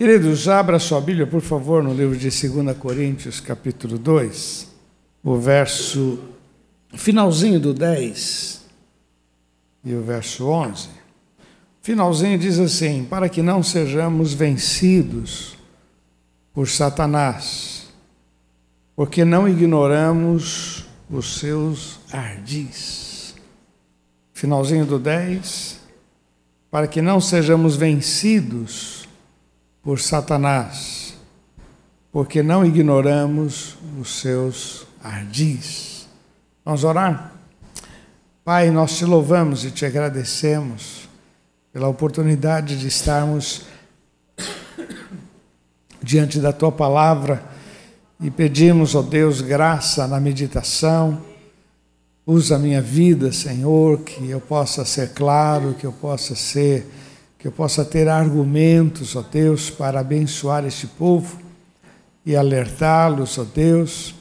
Queridos, abra sua Bíblia, por favor, no livro de 2 Coríntios, capítulo 2, o verso finalzinho do 10 e o verso 11. Finalzinho diz assim: Para que não sejamos vencidos por Satanás, porque não ignoramos os seus ardis. Finalzinho do 10, para que não sejamos vencidos por Satanás, porque não ignoramos os seus ardis. Vamos orar? Pai, nós te louvamos e te agradecemos pela oportunidade de estarmos diante da tua palavra e pedimos, ó Deus, graça na meditação. Usa a minha vida, Senhor, que eu possa ser claro, que eu possa ser, que eu possa ter argumentos, ó Deus, para abençoar este povo e alertá-los, ó Deus.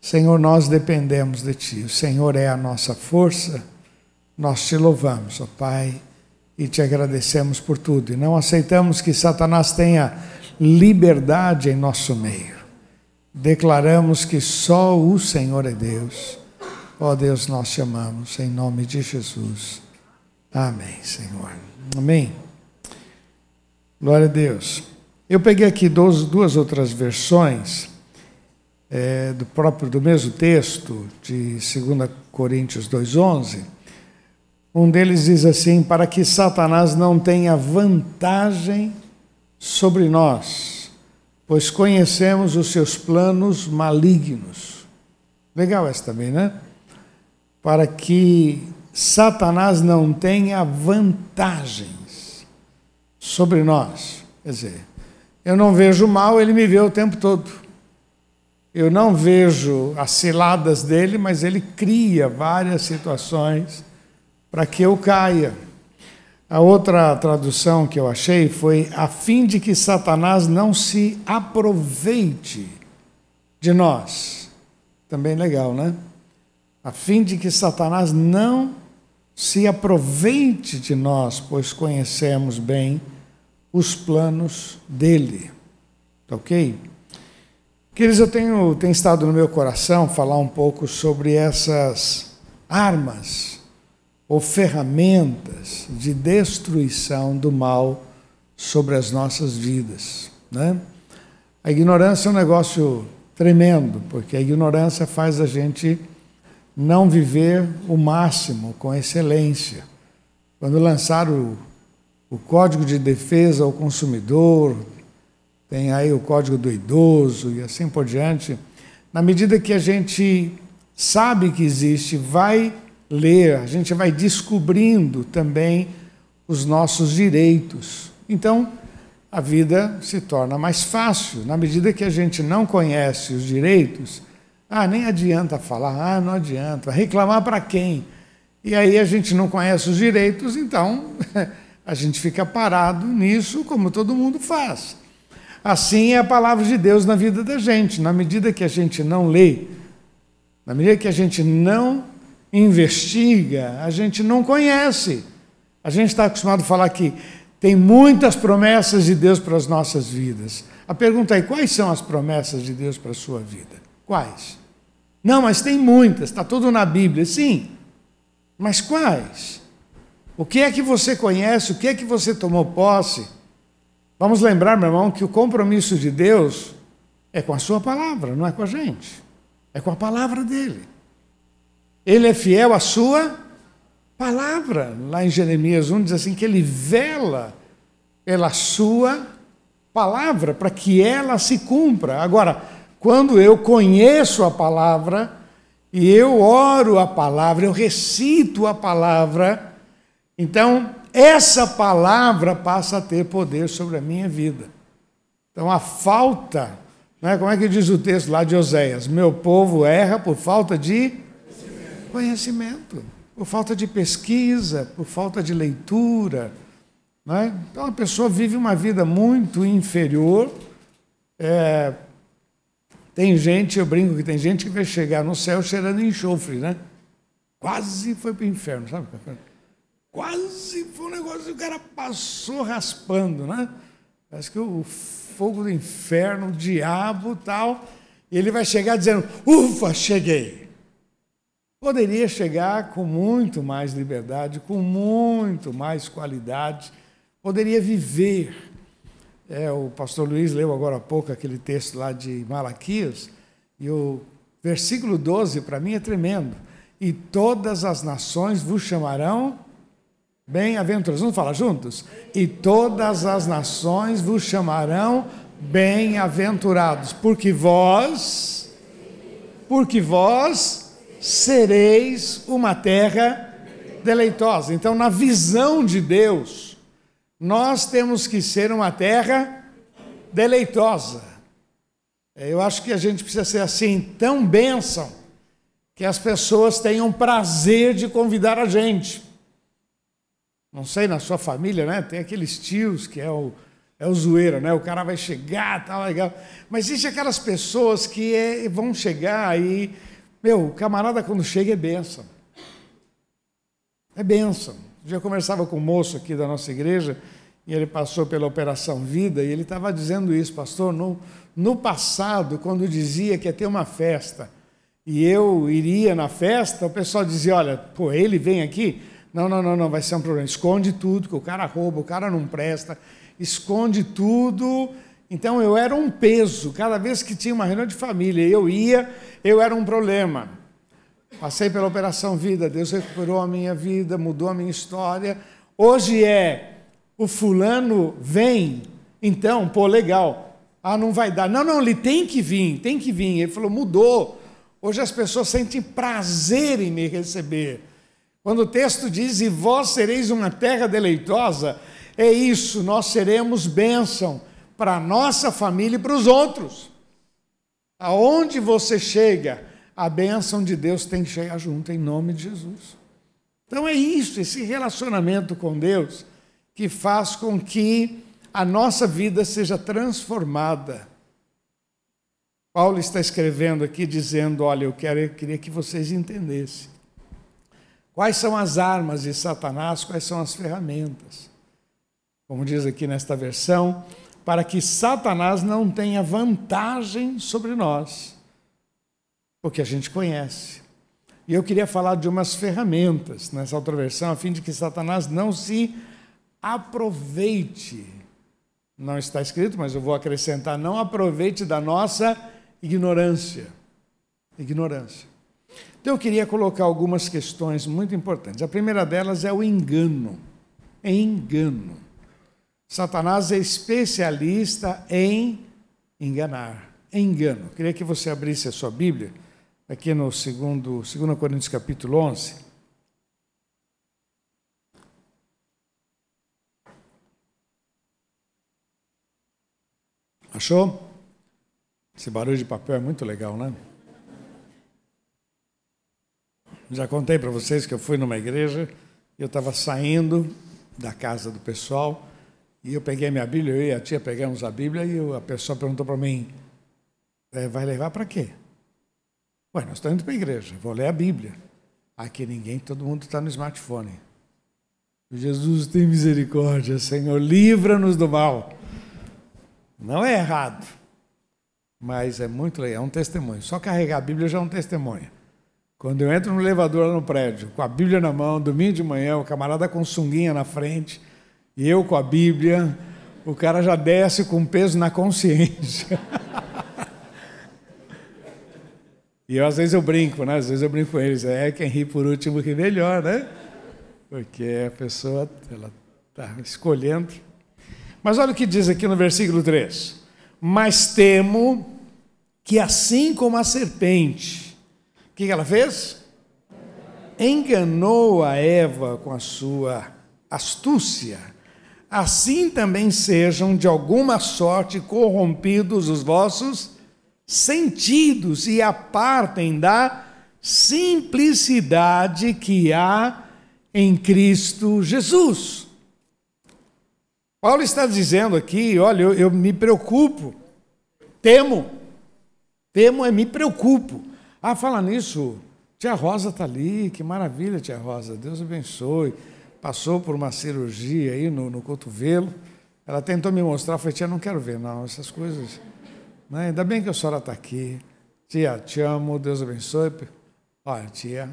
Senhor, nós dependemos de Ti. O Senhor é a nossa força. Nós te louvamos, ó Pai, e te agradecemos por tudo. E não aceitamos que Satanás tenha liberdade em nosso meio declaramos que só o Senhor é Deus. Ó Deus, nós te amamos, em nome de Jesus. Amém, Senhor. Amém. Glória a Deus. Eu peguei aqui duas, duas outras versões é, do próprio do mesmo texto de 2 Coríntios 2:11. Um deles diz assim: para que Satanás não tenha vantagem sobre nós pois conhecemos os seus planos malignos. Legal essa também, né? Para que Satanás não tenha vantagens sobre nós. Quer dizer, eu não vejo mal, ele me vê o tempo todo. Eu não vejo as ciladas dele, mas ele cria várias situações para que eu caia. A outra tradução que eu achei foi a fim de que Satanás não se aproveite de nós. Também legal, né? A fim de que Satanás não se aproveite de nós, pois conhecemos bem os planos dele. Tá ok? Queridos, eu tenho, tenho estado no meu coração falar um pouco sobre essas armas ou ferramentas de destruição do mal sobre as nossas vidas. Né? A ignorância é um negócio tremendo, porque a ignorância faz a gente não viver o máximo com excelência. Quando lançaram o, o Código de Defesa ao Consumidor, tem aí o Código do Idoso e assim por diante, na medida que a gente sabe que existe, vai ler, a gente vai descobrindo também os nossos direitos. Então, a vida se torna mais fácil. Na medida que a gente não conhece os direitos, ah, nem adianta falar, ah, não adianta. Reclamar para quem? E aí a gente não conhece os direitos, então a gente fica parado nisso, como todo mundo faz. Assim é a palavra de Deus na vida da gente. Na medida que a gente não lê, na medida que a gente não investiga, a gente não conhece. A gente está acostumado a falar que tem muitas promessas de Deus para as nossas vidas. A pergunta é: quais são as promessas de Deus para a sua vida? Quais? Não, mas tem muitas, está tudo na Bíblia. Sim, mas quais? O que é que você conhece? O que é que você tomou posse? Vamos lembrar, meu irmão, que o compromisso de Deus é com a Sua palavra, não é com a gente. É com a palavra dele. Ele é fiel à sua palavra. Lá em Jeremias 1 diz assim: que ele vela pela sua palavra, para que ela se cumpra. Agora, quando eu conheço a palavra, e eu oro a palavra, eu recito a palavra, então essa palavra passa a ter poder sobre a minha vida. Então a falta, né, como é que diz o texto lá de Oséias? Meu povo erra por falta de Conhecimento, por falta de pesquisa, por falta de leitura. Né? Então a pessoa vive uma vida muito inferior. É, tem gente, eu brinco que tem gente que vai chegar no céu cheirando enxofre, né? Quase foi para o inferno, sabe? Quase foi um negócio que o cara passou raspando, né? Parece que o fogo do inferno, o diabo tal, e ele vai chegar dizendo: Ufa, cheguei. Poderia chegar com muito mais liberdade, com muito mais qualidade, poderia viver. É, o pastor Luiz leu agora há pouco aquele texto lá de Malaquias, e o versículo 12 para mim é tremendo. E todas as nações vos chamarão bem-aventurados. Vamos falar juntos? E todas as nações vos chamarão bem-aventurados, porque vós, porque vós sereis uma terra deleitosa. Então, na visão de Deus, nós temos que ser uma terra deleitosa. Eu acho que a gente precisa ser assim, tão bênção, que as pessoas tenham prazer de convidar a gente. Não sei, na sua família, né? Tem aqueles tios que é o é o zoeiro, né? O cara vai chegar, tá legal. Mas existe aquelas pessoas que é, vão chegar aí. Meu, o camarada quando chega é benção. É benção. Eu conversava com um moço aqui da nossa igreja e ele passou pela Operação Vida e ele estava dizendo isso, pastor. No, no passado, quando dizia que ia ter uma festa e eu iria na festa, o pessoal dizia: olha, pô, ele vem aqui. Não, não, não, não, vai ser um problema. Esconde tudo, que o cara rouba, o cara não presta esconde tudo. Então eu era um peso. Cada vez que tinha uma reunião de família, eu ia, eu era um problema. Passei pela Operação Vida, Deus recuperou a minha vida, mudou a minha história. Hoje é o fulano vem, então, pô, legal. Ah, não vai dar. Não, não, ele tem que vir, tem que vir. Ele falou, mudou. Hoje as pessoas sentem prazer em me receber. Quando o texto diz, e vós sereis uma terra deleitosa, é isso, nós seremos bênção para a nossa família e para os outros. Aonde você chega, a bênção de Deus tem que chegar junto, em nome de Jesus. Então é isso, esse relacionamento com Deus, que faz com que a nossa vida seja transformada. Paulo está escrevendo aqui dizendo: Olha, eu, quero, eu queria que vocês entendessem. Quais são as armas de Satanás, quais são as ferramentas como diz aqui nesta versão, para que Satanás não tenha vantagem sobre nós, porque a gente conhece. E eu queria falar de umas ferramentas nessa outra versão, a fim de que Satanás não se aproveite. Não está escrito, mas eu vou acrescentar: não aproveite da nossa ignorância. Ignorância. Então eu queria colocar algumas questões muito importantes. A primeira delas é o engano. Engano. Satanás é especialista em enganar, engano. Queria que você abrisse a sua Bíblia, aqui no segundo, 2 Coríntios capítulo 11. Achou? Esse barulho de papel é muito legal, né? Já contei para vocês que eu fui numa igreja eu estava saindo da casa do pessoal e eu peguei minha Bíblia, eu e a tia pegamos a Bíblia e a pessoa perguntou para mim: é, vai levar para quê? Ué, nós estamos indo para a igreja, vou ler a Bíblia. Aqui ninguém, todo mundo está no smartphone. Jesus tem misericórdia, Senhor, livra-nos do mal. Não é errado, mas é muito legal, é um testemunho. Só carregar a Bíblia já é um testemunho. Quando eu entro no elevador lá no prédio, com a Bíblia na mão, domingo de manhã, o camarada com sunguinha na frente, e eu com a Bíblia, o cara já desce com peso na consciência. e eu, às vezes eu brinco, né? Às vezes eu brinco com eles, é quem ri por último que melhor, né? Porque a pessoa ela está escolhendo. Mas olha o que diz aqui no versículo 3: Mas temo que assim como a serpente, o que ela fez? Enganou a Eva com a sua astúcia assim também sejam de alguma sorte corrompidos os vossos sentidos e apartem da simplicidade que há em Cristo Jesus. Paulo está dizendo aqui: olha, eu, eu me preocupo, temo, temo é me preocupo. Ah, fala nisso, tia Rosa está ali, que maravilha, tia Rosa, Deus abençoe passou por uma cirurgia aí no, no cotovelo, Ela tentou me mostrar, eu falei, tia, não quero ver, não, essas coisas. Né? Ainda bem que a senhora está aqui. Tia, te amo, Deus abençoe. Olha, tia,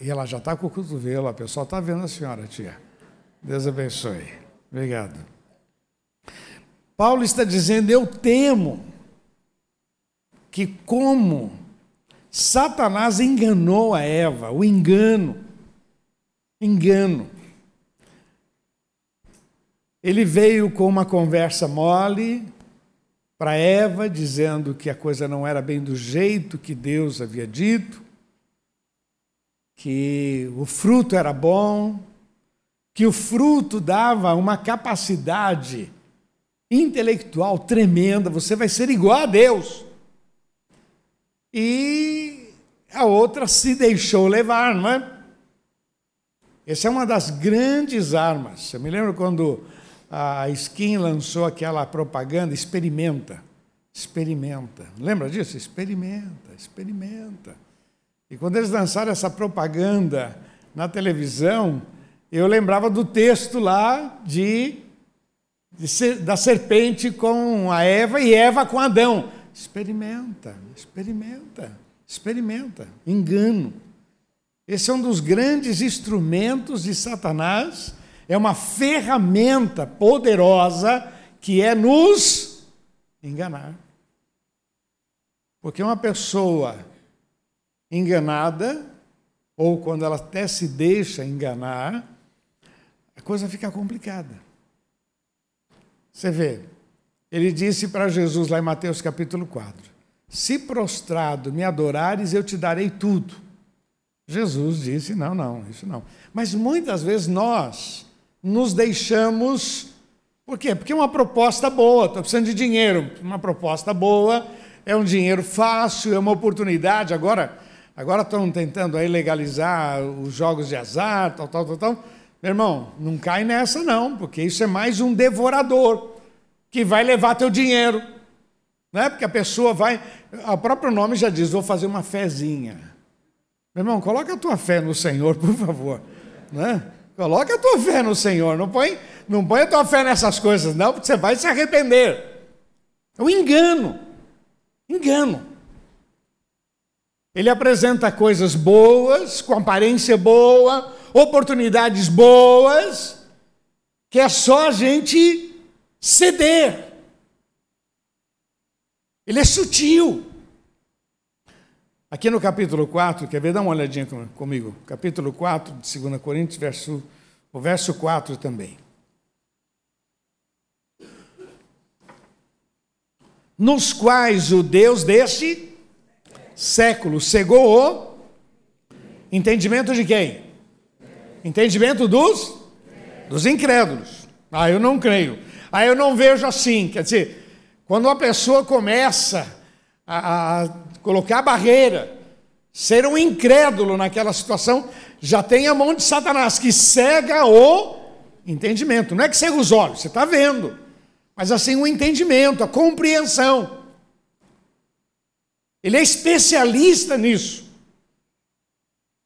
e ela já está com o cotovelo, a pessoa está vendo a senhora, tia. Deus abençoe. Obrigado. Paulo está dizendo: Eu temo que, como Satanás enganou a Eva, o engano, engano. Ele veio com uma conversa mole para Eva, dizendo que a coisa não era bem do jeito que Deus havia dito, que o fruto era bom, que o fruto dava uma capacidade intelectual tremenda, você vai ser igual a Deus. E a outra se deixou levar, não é? Essa é uma das grandes armas. Eu me lembro quando a Skin lançou aquela propaganda, experimenta, experimenta. Lembra disso? Experimenta, experimenta. E quando eles lançaram essa propaganda na televisão, eu lembrava do texto lá de, de ser, da serpente com a Eva e Eva com Adão. Experimenta, experimenta, experimenta. Engano. Esse é um dos grandes instrumentos de Satanás, é uma ferramenta poderosa que é nos enganar. Porque uma pessoa enganada, ou quando ela até se deixa enganar, a coisa fica complicada. Você vê, ele disse para Jesus lá em Mateus capítulo 4: Se prostrado me adorares, eu te darei tudo. Jesus disse: Não, não, isso não. Mas muitas vezes nós nos deixamos. Por quê? Porque é uma proposta boa, estou precisando de dinheiro. Uma proposta boa, é um dinheiro fácil, é uma oportunidade. Agora, Agora estão tentando aí legalizar os jogos de azar, tal, tal, tal, tal. Meu irmão, não cai nessa não, porque isso é mais um devorador que vai levar teu dinheiro. Não é porque a pessoa vai, o próprio nome já diz, vou fazer uma fezinha. Meu irmão, coloca a tua fé no Senhor, por favor. Né? Coloca a tua fé no Senhor, não põe, não põe a tua fé nessas coisas, não, porque você vai se arrepender. É um engano. Engano. Ele apresenta coisas boas, com aparência boa, oportunidades boas, que é só a gente ceder. Ele é sutil. Aqui no capítulo 4, quer ver? Dá uma olhadinha comigo. Capítulo 4 de 2 Coríntios, verso, o verso 4 também. Nos quais o Deus deste séculos cegou o entendimento de quem? Entendimento dos dos incrédulos. Ah, eu não creio. Ah, eu não vejo assim. Quer dizer, quando uma pessoa começa a, a colocar barreira, ser um incrédulo naquela situação, já tem a mão de Satanás que cega o entendimento. Não é que cega os olhos, você está vendo, mas assim o entendimento, a compreensão. Ele é especialista nisso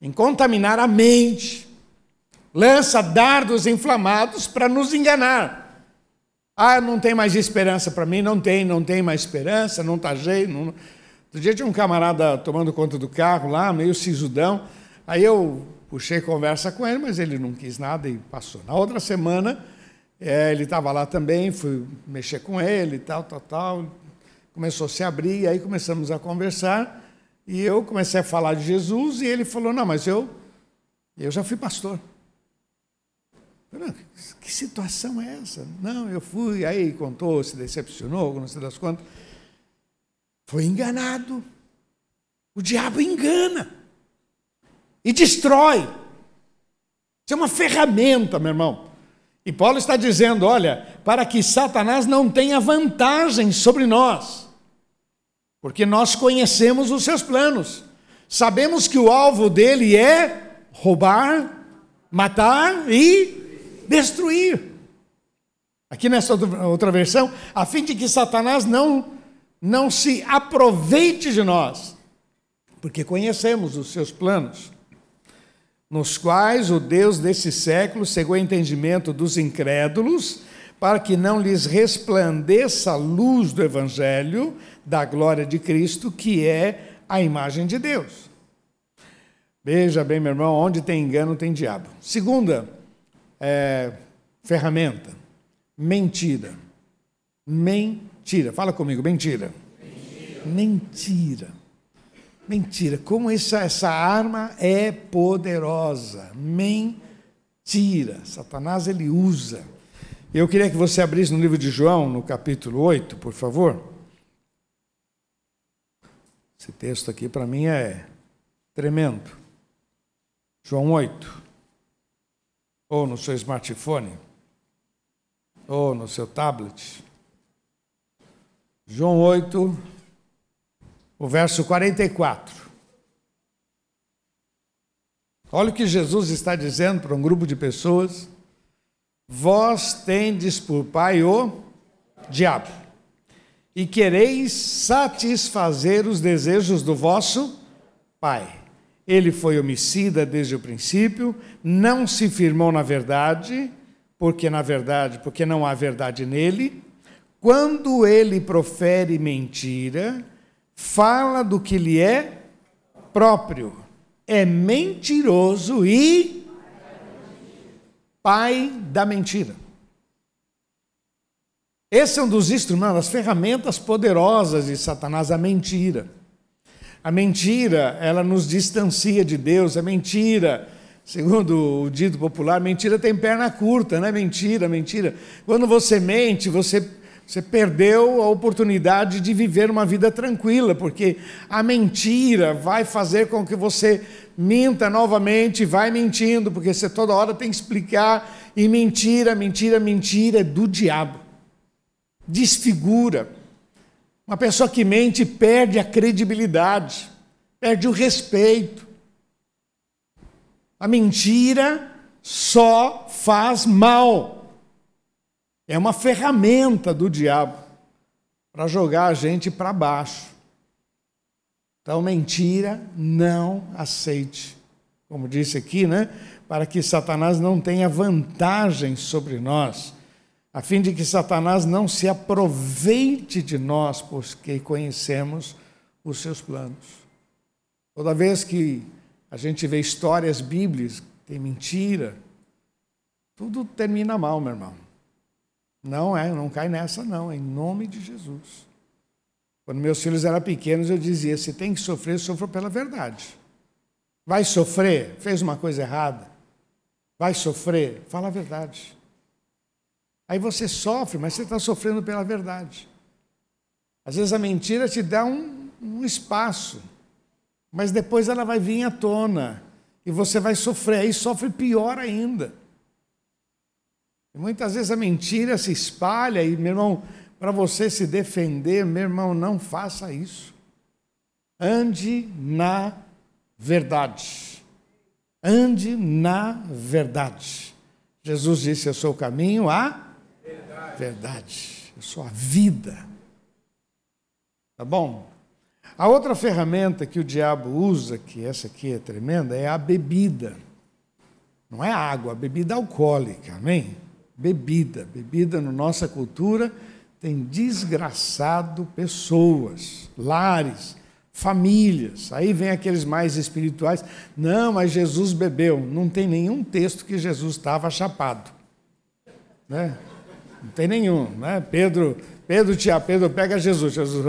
em contaminar a mente, lança dardos inflamados para nos enganar. Ah, não tem mais esperança para mim, não tem, não tem mais esperança, não está jeito. Não... Outro dia tinha um camarada tomando conta do carro lá, meio sisudão. Aí eu puxei conversa com ele, mas ele não quis nada e passou. Na outra semana, é, ele estava lá também, fui mexer com ele, tal, tal, tal começou a se abrir, e aí começamos a conversar, e eu comecei a falar de Jesus, e ele falou, não, mas eu, eu já fui pastor. Que situação é essa? Não, eu fui, aí contou, se decepcionou, não sei das quantas. Foi enganado. O diabo engana e destrói. Isso é uma ferramenta, meu irmão. E Paulo está dizendo: olha, para que Satanás não tenha vantagem sobre nós porque nós conhecemos os seus planos. Sabemos que o alvo dele é roubar, matar e destruir. Aqui nessa outra versão, a fim de que Satanás não não se aproveite de nós, porque conhecemos os seus planos, nos quais o Deus desse século cegou o entendimento dos incrédulos, para que não lhes resplandeça a luz do Evangelho da glória de Cristo, que é a imagem de Deus. Veja bem, meu irmão, onde tem engano tem diabo. Segunda é, ferramenta, mentira. Mentira. Fala comigo, mentira. Mentira. Mentira. mentira. Como essa, essa arma é poderosa. Mentira. Satanás ele usa. Eu queria que você abrisse no livro de João, no capítulo 8, por favor. Esse texto aqui para mim é tremendo. João 8. Ou no seu smartphone. Ou no seu tablet. João 8, o verso 44. Olha o que Jesus está dizendo para um grupo de pessoas. Vós tendes por pai o diabo, e quereis satisfazer os desejos do vosso pai. Ele foi homicida desde o princípio, não se firmou na verdade, porque na verdade, porque não há verdade nele. Quando ele profere mentira, fala do que lhe é próprio. É mentiroso e pai da mentira. Esse é um dos instrumentos, das ferramentas poderosas de Satanás, a mentira. A mentira, ela nos distancia de Deus, a mentira, segundo o dito popular, mentira tem perna curta, não é mentira, mentira. Quando você mente, você, você perdeu a oportunidade de viver uma vida tranquila, porque a mentira vai fazer com que você minta novamente, vai mentindo, porque você toda hora tem que explicar, e mentira, mentira, mentira é do diabo. Desfigura uma pessoa que mente perde a credibilidade, perde o respeito. A mentira só faz mal. É uma ferramenta do diabo para jogar a gente para baixo. Então, mentira, não aceite. Como disse aqui, né? Para que Satanás não tenha vantagem sobre nós a fim de que Satanás não se aproveite de nós, porque conhecemos os seus planos. Toda vez que a gente vê histórias bíblicas, tem mentira, tudo termina mal, meu irmão. Não é, não cai nessa não, em nome de Jesus. Quando meus filhos eram pequenos, eu dizia: se tem que sofrer, sofra pela verdade. Vai sofrer, fez uma coisa errada. Vai sofrer, fala a verdade. Aí você sofre, mas você está sofrendo pela verdade. Às vezes a mentira te dá um, um espaço, mas depois ela vai vir à tona e você vai sofrer, aí sofre pior ainda. Muitas vezes a mentira se espalha e, meu irmão, para você se defender, meu irmão, não faça isso. Ande na verdade. Ande na verdade. Jesus disse: Eu sou o caminho, a verdade, eu sou a vida. Tá bom? A outra ferramenta que o diabo usa, que essa aqui é tremenda, é a bebida. Não é água, a bebida alcoólica, amém? Bebida. Bebida na nossa cultura tem desgraçado pessoas, lares, famílias. Aí vem aqueles mais espirituais. Não, mas Jesus bebeu. Não tem nenhum texto que Jesus estava chapado. Né? Não tem nenhum, né? Pedro, Pedro, tia Pedro, pega Jesus. Jesus.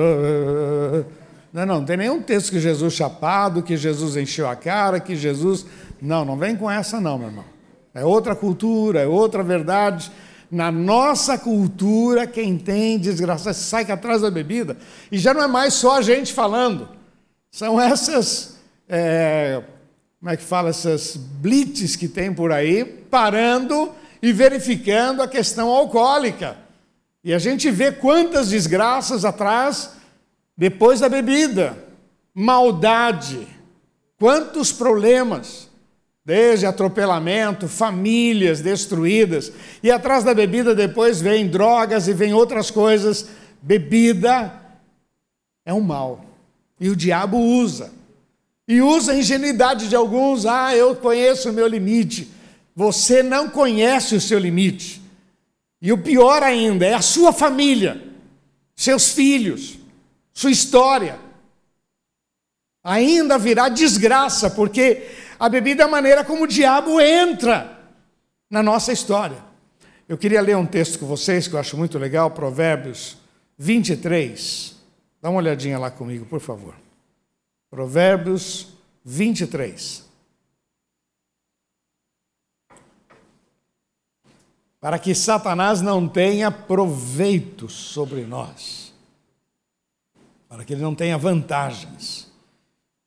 Não, não, não tem nenhum texto que Jesus chapado, que Jesus encheu a cara, que Jesus. Não, não vem com essa, não, meu irmão. É outra cultura, é outra verdade. Na nossa cultura, quem tem desgraça sai atrás da bebida. E já não é mais só a gente falando. São essas. É, como é que fala? Essas blitz que tem por aí, parando e verificando a questão alcoólica. E a gente vê quantas desgraças atrás depois da bebida, maldade, quantos problemas, desde atropelamento, famílias destruídas, e atrás da bebida depois vem drogas e vem outras coisas. Bebida é um mal. E o diabo usa. E usa a ingenuidade de alguns. Ah, eu conheço o meu limite. Você não conhece o seu limite. E o pior ainda é a sua família, seus filhos, sua história. Ainda virá desgraça, porque a bebida é a maneira como o diabo entra na nossa história. Eu queria ler um texto com vocês que eu acho muito legal, Provérbios 23. Dá uma olhadinha lá comigo, por favor. Provérbios 23. Para que Satanás não tenha proveito sobre nós, para que ele não tenha vantagens.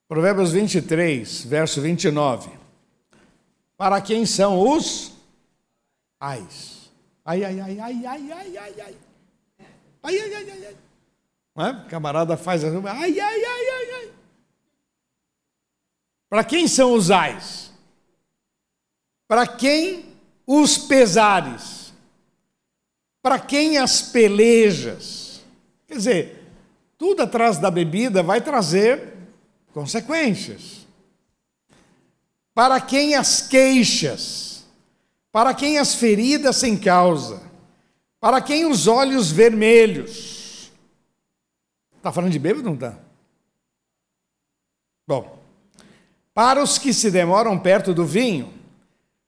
Provérbios 23, verso 29. Para quem são os ais? Ai, ai, ai, ai, ai, ai, ai, ai. Ai, ai, ai, ai, ai. Não é? O camarada faz assim, ai, ai, ai, ai, ai. Para quem são os ais? Para quem os pesares? Para quem as pelejas? Quer dizer, tudo atrás da bebida vai trazer consequências. Para quem as queixas? Para quem as feridas sem causa? Para quem os olhos vermelhos? Está falando de bêbado, não está? Bom, para os que se demoram perto do vinho,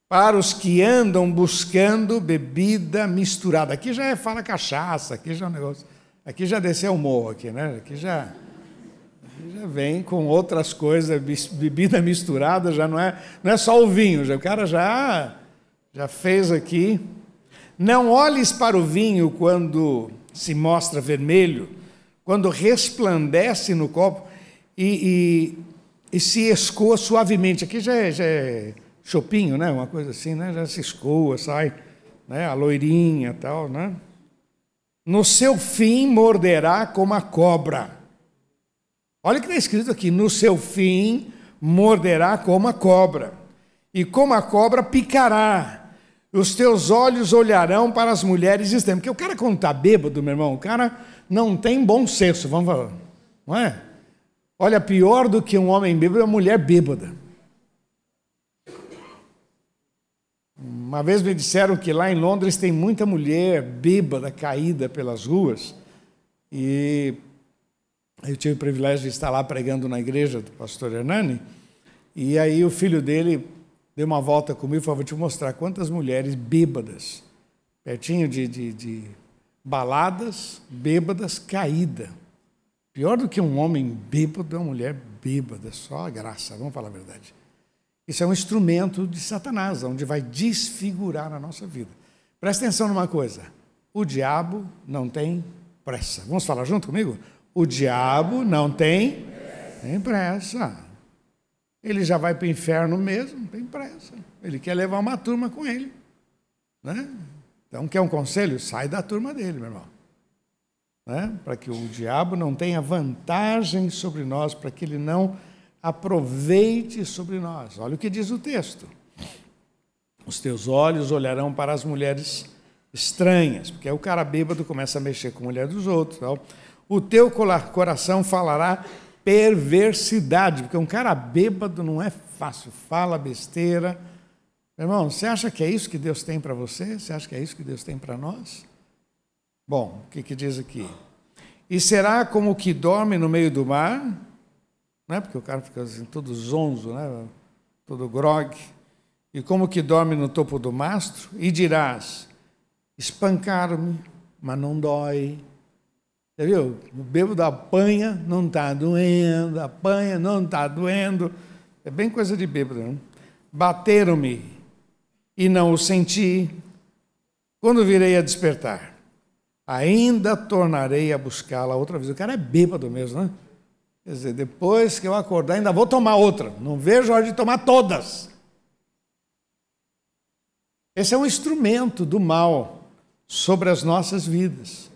para os que andam buscando bebida misturada. Aqui já é fala cachaça, aqui já é um negócio. Aqui já desceu o morro aqui, né? Aqui já já vem com outras coisas, bebida misturada, já não é, não é só o vinho, já, o cara já já fez aqui. Não olhes para o vinho quando se mostra vermelho, quando resplandece no copo e, e, e se escoa suavemente. Aqui já é, já é chopinho, né? Uma coisa assim, né? Já se escoa, sai, né? A loirinha, tal, né? No seu fim morderá como a cobra. Olha o que está escrito aqui: no seu fim morderá como a cobra, e como a cobra picará. Os teus olhos olharão para as mulheres extremas. Porque o cara, quando está bêbado, meu irmão, o cara não tem bom senso, vamos falar. Não é? Olha, pior do que um homem bêbado é uma mulher bêbada. Uma vez me disseram que lá em Londres tem muita mulher bêbada caída pelas ruas. E eu tive o privilégio de estar lá pregando na igreja do pastor Hernani, e aí o filho dele deu uma volta comigo e falou: Vou te mostrar quantas mulheres bêbadas, pertinho de, de, de baladas, bêbadas, caída. Pior do que um homem bêbado é uma mulher bêbada, só a graça, vamos falar a verdade. Isso é um instrumento de Satanás, onde vai desfigurar a nossa vida. Presta atenção numa coisa: o diabo não tem pressa. Vamos falar junto comigo? O diabo não tem, tem pressa. Ele já vai para o inferno mesmo, tem pressa. Ele quer levar uma turma com ele. Né? Então, quer um conselho? Sai da turma dele, meu irmão. Né? Para que o diabo não tenha vantagem sobre nós, para que ele não aproveite sobre nós. Olha o que diz o texto. Os teus olhos olharão para as mulheres estranhas, porque aí o cara bêbado começa a mexer com a mulher dos outros. Tal o teu coração falará perversidade, porque um cara bêbado não é fácil, fala besteira. Irmão, você acha que é isso que Deus tem para você? Você acha que é isso que Deus tem para nós? Bom, o que, que diz aqui? E será como o que dorme no meio do mar, né? porque o cara fica assim, todo zonzo, né? todo grog, e como que dorme no topo do mastro, e dirás: espancaram-me, mas não dói, você viu? O bêbado apanha, não está doendo, apanha, não está doendo. É bem coisa de bêbado. Não? Bateram-me e não o senti. Quando virei a despertar, ainda tornarei a buscá-la outra vez. O cara é bêbado mesmo, né? Quer dizer, depois que eu acordar, ainda vou tomar outra. Não vejo a hora de tomar todas. Esse é um instrumento do mal sobre as nossas vidas.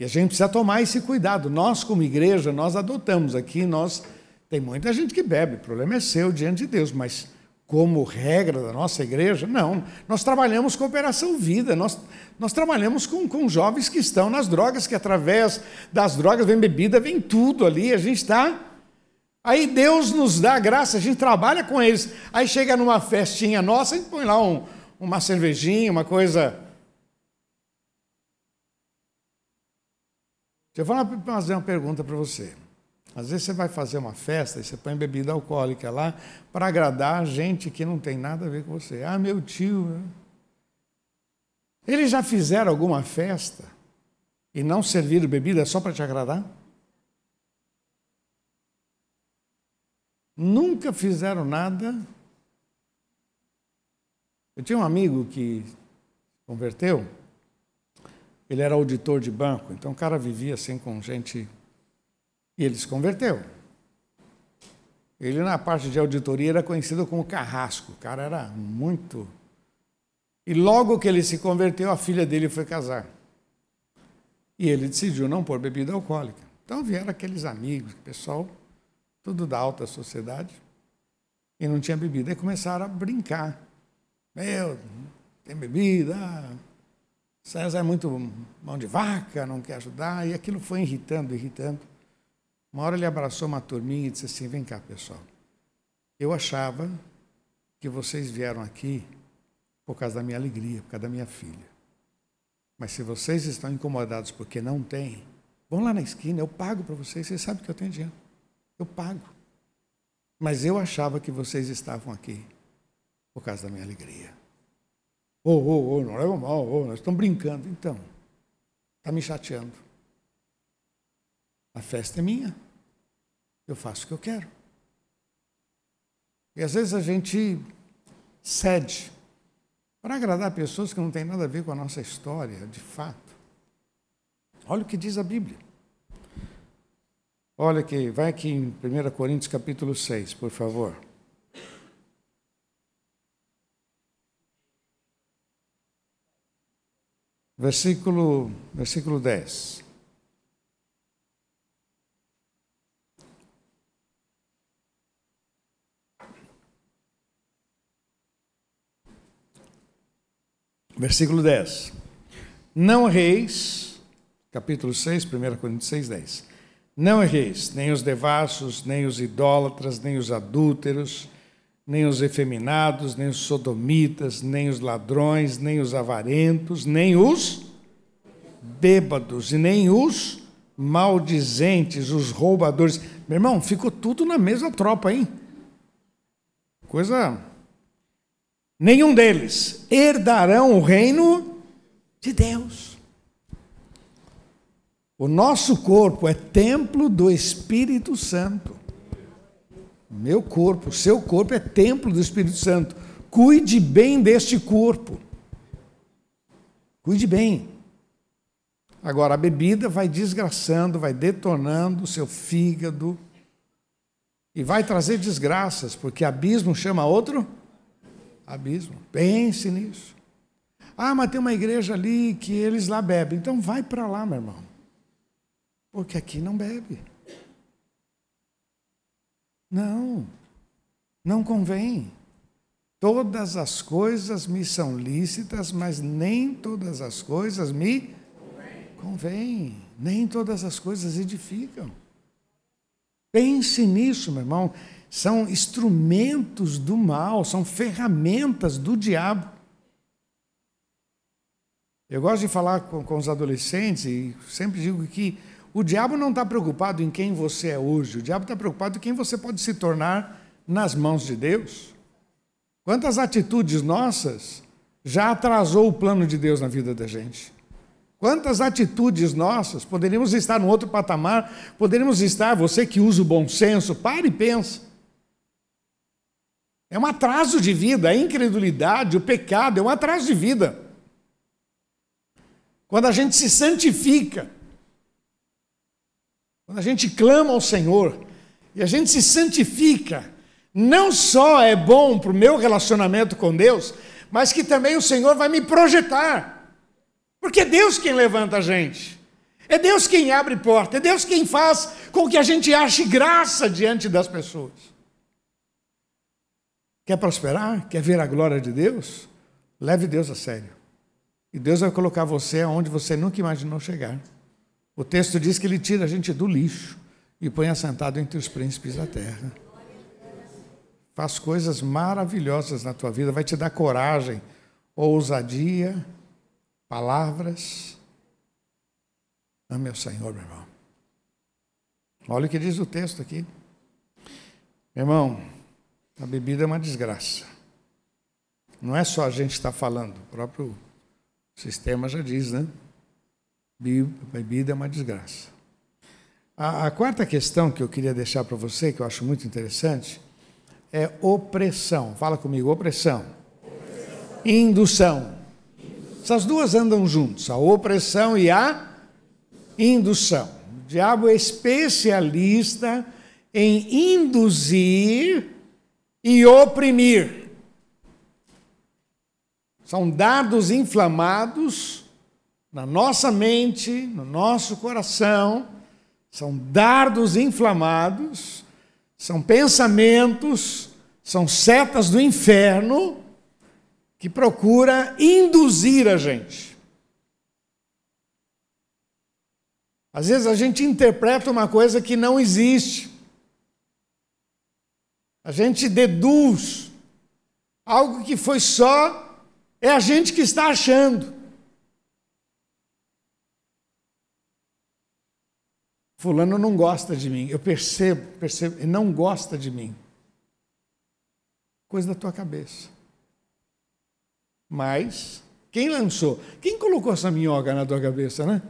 E a gente precisa tomar esse cuidado. Nós, como igreja, nós adotamos aqui, nós tem muita gente que bebe, o problema é seu diante de Deus, mas como regra da nossa igreja, não. Nós trabalhamos com Operação Vida, nós, nós trabalhamos com, com jovens que estão nas drogas, que através das drogas vem bebida, vem tudo ali, a gente está. Aí Deus nos dá graça, a gente trabalha com eles. Aí chega numa festinha nossa, a gente põe lá um, uma cervejinha, uma coisa eu vou fazer uma pergunta para você. Às vezes você vai fazer uma festa e você põe bebida alcoólica lá para agradar gente que não tem nada a ver com você. Ah, meu tio. Né? Eles já fizeram alguma festa e não serviram bebida só para te agradar? Nunca fizeram nada. Eu tinha um amigo que converteu, ele era auditor de banco, então o cara vivia assim com gente. E ele se converteu. Ele, na parte de auditoria, era conhecido como carrasco. O cara era muito. E logo que ele se converteu, a filha dele foi casar. E ele decidiu não pôr bebida alcoólica. Então vieram aqueles amigos, pessoal tudo da alta sociedade, e não tinha bebida. E começaram a brincar. Meu, tem bebida, César é muito mão de vaca, não quer ajudar, e aquilo foi irritando, irritando. Uma hora ele abraçou uma turminha e disse assim: Vem cá, pessoal. Eu achava que vocês vieram aqui por causa da minha alegria, por causa da minha filha. Mas se vocês estão incomodados porque não tem, vão lá na esquina, eu pago para vocês, vocês sabem que eu tenho dinheiro. Eu pago. Mas eu achava que vocês estavam aqui por causa da minha alegria. Ô, ô, ô, não leva mal, oh, nós estamos brincando. Então, está me chateando. A festa é minha. Eu faço o que eu quero. E às vezes a gente cede para agradar pessoas que não têm nada a ver com a nossa história, de fato. Olha o que diz a Bíblia. Olha aqui, vai aqui em 1 Coríntios capítulo 6, por favor. Versículo, versículo 10. Versículo 10. Não reis, capítulo 6, 1 Coríntios 6, 10. Não erreis, nem os devassos, nem os idólatras, nem os adúlteros, nem os efeminados, nem os sodomitas, nem os ladrões, nem os avarentos, nem os bêbados, e nem os maldizentes, os roubadores. Meu irmão, ficou tudo na mesma tropa, hein? Coisa. Nenhum deles herdarão o reino de Deus. O nosso corpo é templo do Espírito Santo. Meu corpo, seu corpo é templo do Espírito Santo. Cuide bem deste corpo. Cuide bem. Agora, a bebida vai desgraçando, vai detonando o seu fígado e vai trazer desgraças, porque abismo chama outro abismo. Pense nisso. Ah, mas tem uma igreja ali que eles lá bebem. Então vai para lá, meu irmão. Porque aqui não bebe. Não, não convém. Todas as coisas me são lícitas, mas nem todas as coisas me convêm. Nem todas as coisas edificam. Pense nisso, meu irmão. São instrumentos do mal, são ferramentas do diabo. Eu gosto de falar com, com os adolescentes e sempre digo que o diabo não está preocupado em quem você é hoje, o diabo está preocupado em quem você pode se tornar nas mãos de Deus. Quantas atitudes nossas já atrasou o plano de Deus na vida da gente? Quantas atitudes nossas poderíamos estar num outro patamar, poderíamos estar, você que usa o bom senso, pare e pensa. É um atraso de vida, a incredulidade, o pecado, é um atraso de vida. Quando a gente se santifica, quando a gente clama ao Senhor e a gente se santifica, não só é bom para o meu relacionamento com Deus, mas que também o Senhor vai me projetar. Porque é Deus quem levanta a gente. É Deus quem abre porta, é Deus quem faz com que a gente ache graça diante das pessoas. Quer prosperar? Quer ver a glória de Deus? Leve Deus a sério. E Deus vai colocar você aonde você nunca imaginou chegar. O texto diz que ele tira a gente do lixo e põe assentado entre os príncipes da terra. Faz coisas maravilhosas na tua vida, vai te dar coragem, ousadia, palavras. Ame ao Senhor, meu irmão. Olha o que diz o texto aqui. Meu irmão, a bebida é uma desgraça. Não é só a gente estar falando, o próprio sistema já diz, né? Bebida é uma desgraça. A, a quarta questão que eu queria deixar para você, que eu acho muito interessante, é opressão. Fala comigo, opressão. opressão. Indução. Essas duas andam juntos, a opressão e a indução. O diabo é especialista em induzir e oprimir. São dardos inflamados na nossa mente, no nosso coração, são dardos inflamados, são pensamentos, são setas do inferno que procura induzir a gente. Às vezes a gente interpreta uma coisa que não existe. A gente deduz algo que foi só é a gente que está achando. Fulano não gosta de mim. Eu percebo, percebo, ele não gosta de mim. Coisa da tua cabeça. Mas, quem lançou? Quem colocou essa minhoca na tua cabeça, né?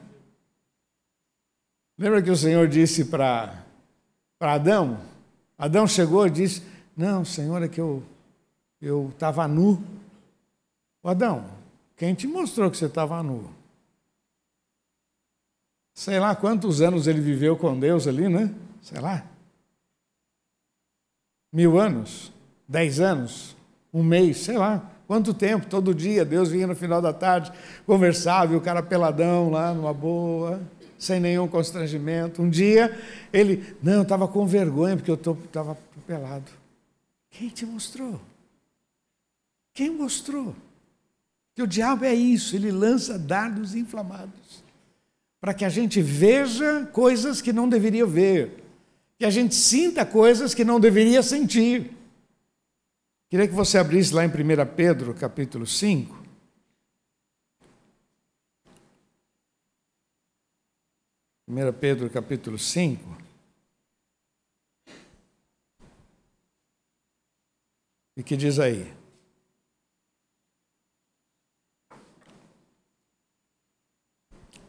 Lembra que o Senhor disse para Adão? Adão chegou e disse: Não, Senhor, é que eu estava nu. O Adão, quem te mostrou que você estava nu? Sei lá quantos anos ele viveu com Deus ali, né? Sei lá. Mil anos? Dez anos? Um mês? Sei lá. Quanto tempo? Todo dia. Deus vinha no final da tarde, conversava, e o cara peladão lá, numa boa, sem nenhum constrangimento. Um dia ele, não, estava com vergonha porque eu estava pelado. Quem te mostrou? Quem mostrou? Que o diabo é isso, ele lança dardos inflamados para que a gente veja coisas que não deveria ver, que a gente sinta coisas que não deveria sentir. Queria que você abrisse lá em 1 Pedro, capítulo 5. Primeira Pedro capítulo 5. E que diz aí?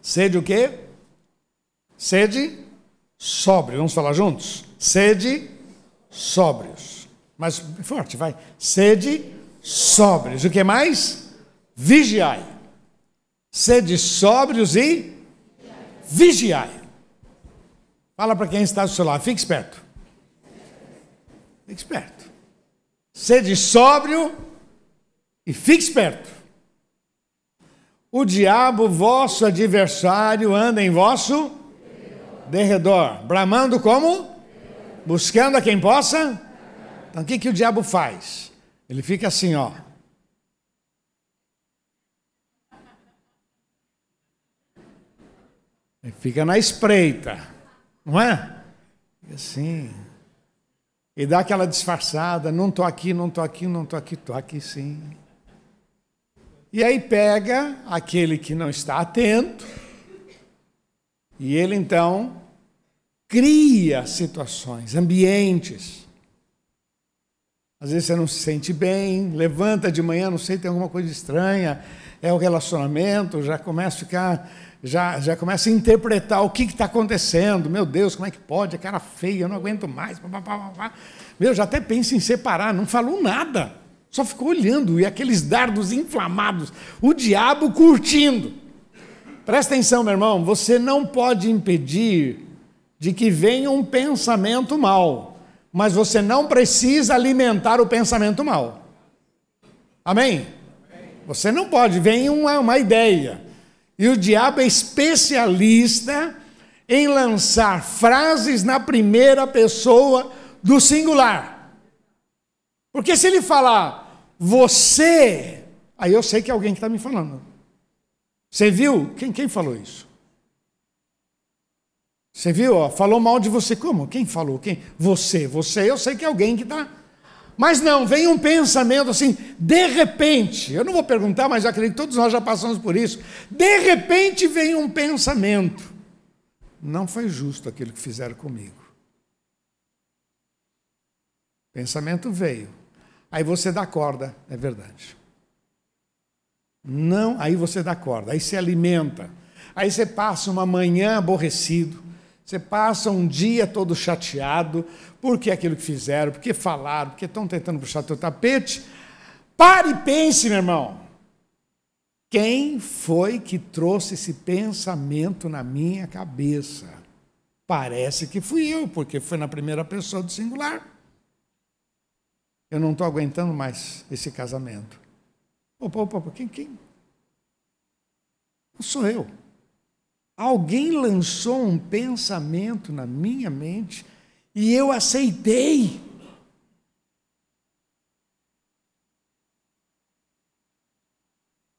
Sede o quê? Sede sóbrio. Vamos falar juntos? Sede sóbrios. Mais forte, vai. Sede sóbrios. O que mais? Vigiai. Sede sóbrios e vigiai. Fala para quem está do seu lado, fique esperto. Fique esperto. Sede sóbrio e fique esperto. O diabo, vosso adversário, anda em vosso derredor, bramando como? Buscando a quem possa? Então o que, que o diabo faz? Ele fica assim, ó. Ele fica na espreita, não é? E assim. E dá aquela disfarçada, não estou aqui, não estou aqui, não estou aqui, estou aqui sim. E aí pega aquele que não está atento, e ele então cria situações, ambientes. Às vezes você não se sente bem, levanta de manhã, não sei, tem alguma coisa estranha, é o relacionamento, já começa a ficar, já, já começa a interpretar o que está acontecendo. Meu Deus, como é que pode? A cara feia, eu não aguento mais. Meu, já até pensa em separar, não falou nada. Só ficou olhando e aqueles dardos inflamados, o diabo curtindo. Presta atenção, meu irmão, você não pode impedir de que venha um pensamento mal, mas você não precisa alimentar o pensamento mal. Amém? Você não pode, vem uma, uma ideia. E o diabo é especialista em lançar frases na primeira pessoa do singular. Porque se ele falar você, aí eu sei que é alguém que está me falando. Você viu? Quem, quem falou isso? Você viu? Ó, falou mal de você. Como? Quem falou? Quem? Você. Você, eu sei que é alguém que está. Mas não, vem um pensamento assim, de repente, eu não vou perguntar, mas acredito que todos nós já passamos por isso. De repente vem um pensamento. não foi justo aquilo que fizeram comigo. Pensamento veio. Aí você dá corda, é verdade. Não, aí você dá corda, aí se alimenta. Aí você passa uma manhã aborrecido, você passa um dia todo chateado, porque aquilo que fizeram, porque falaram, porque estão tentando puxar teu tapete. Pare e pense, meu irmão. Quem foi que trouxe esse pensamento na minha cabeça? Parece que fui eu, porque foi na primeira pessoa do singular. Eu não estou aguentando mais esse casamento. Opa, opa, opa, quem, quem? Não sou eu. Alguém lançou um pensamento na minha mente e eu aceitei.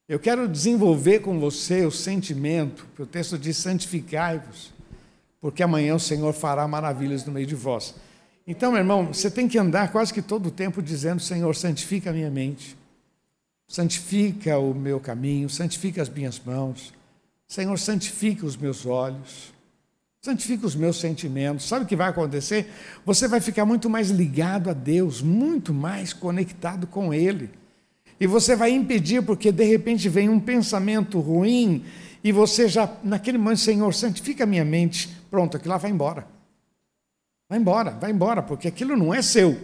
Eu quero desenvolver com você o sentimento, que o texto diz: santificai-vos, porque amanhã o Senhor fará maravilhas no meio de vós. Então, meu irmão, você tem que andar quase que todo o tempo dizendo: Senhor, santifica a minha mente, santifica o meu caminho, santifica as minhas mãos, Senhor, santifica os meus olhos, santifica os meus sentimentos. Sabe o que vai acontecer? Você vai ficar muito mais ligado a Deus, muito mais conectado com Ele. E você vai impedir, porque de repente vem um pensamento ruim e você já, naquele momento, Senhor, santifica a minha mente, pronto, aquilo lá vai embora. Vai embora, vai embora, porque aquilo não é seu.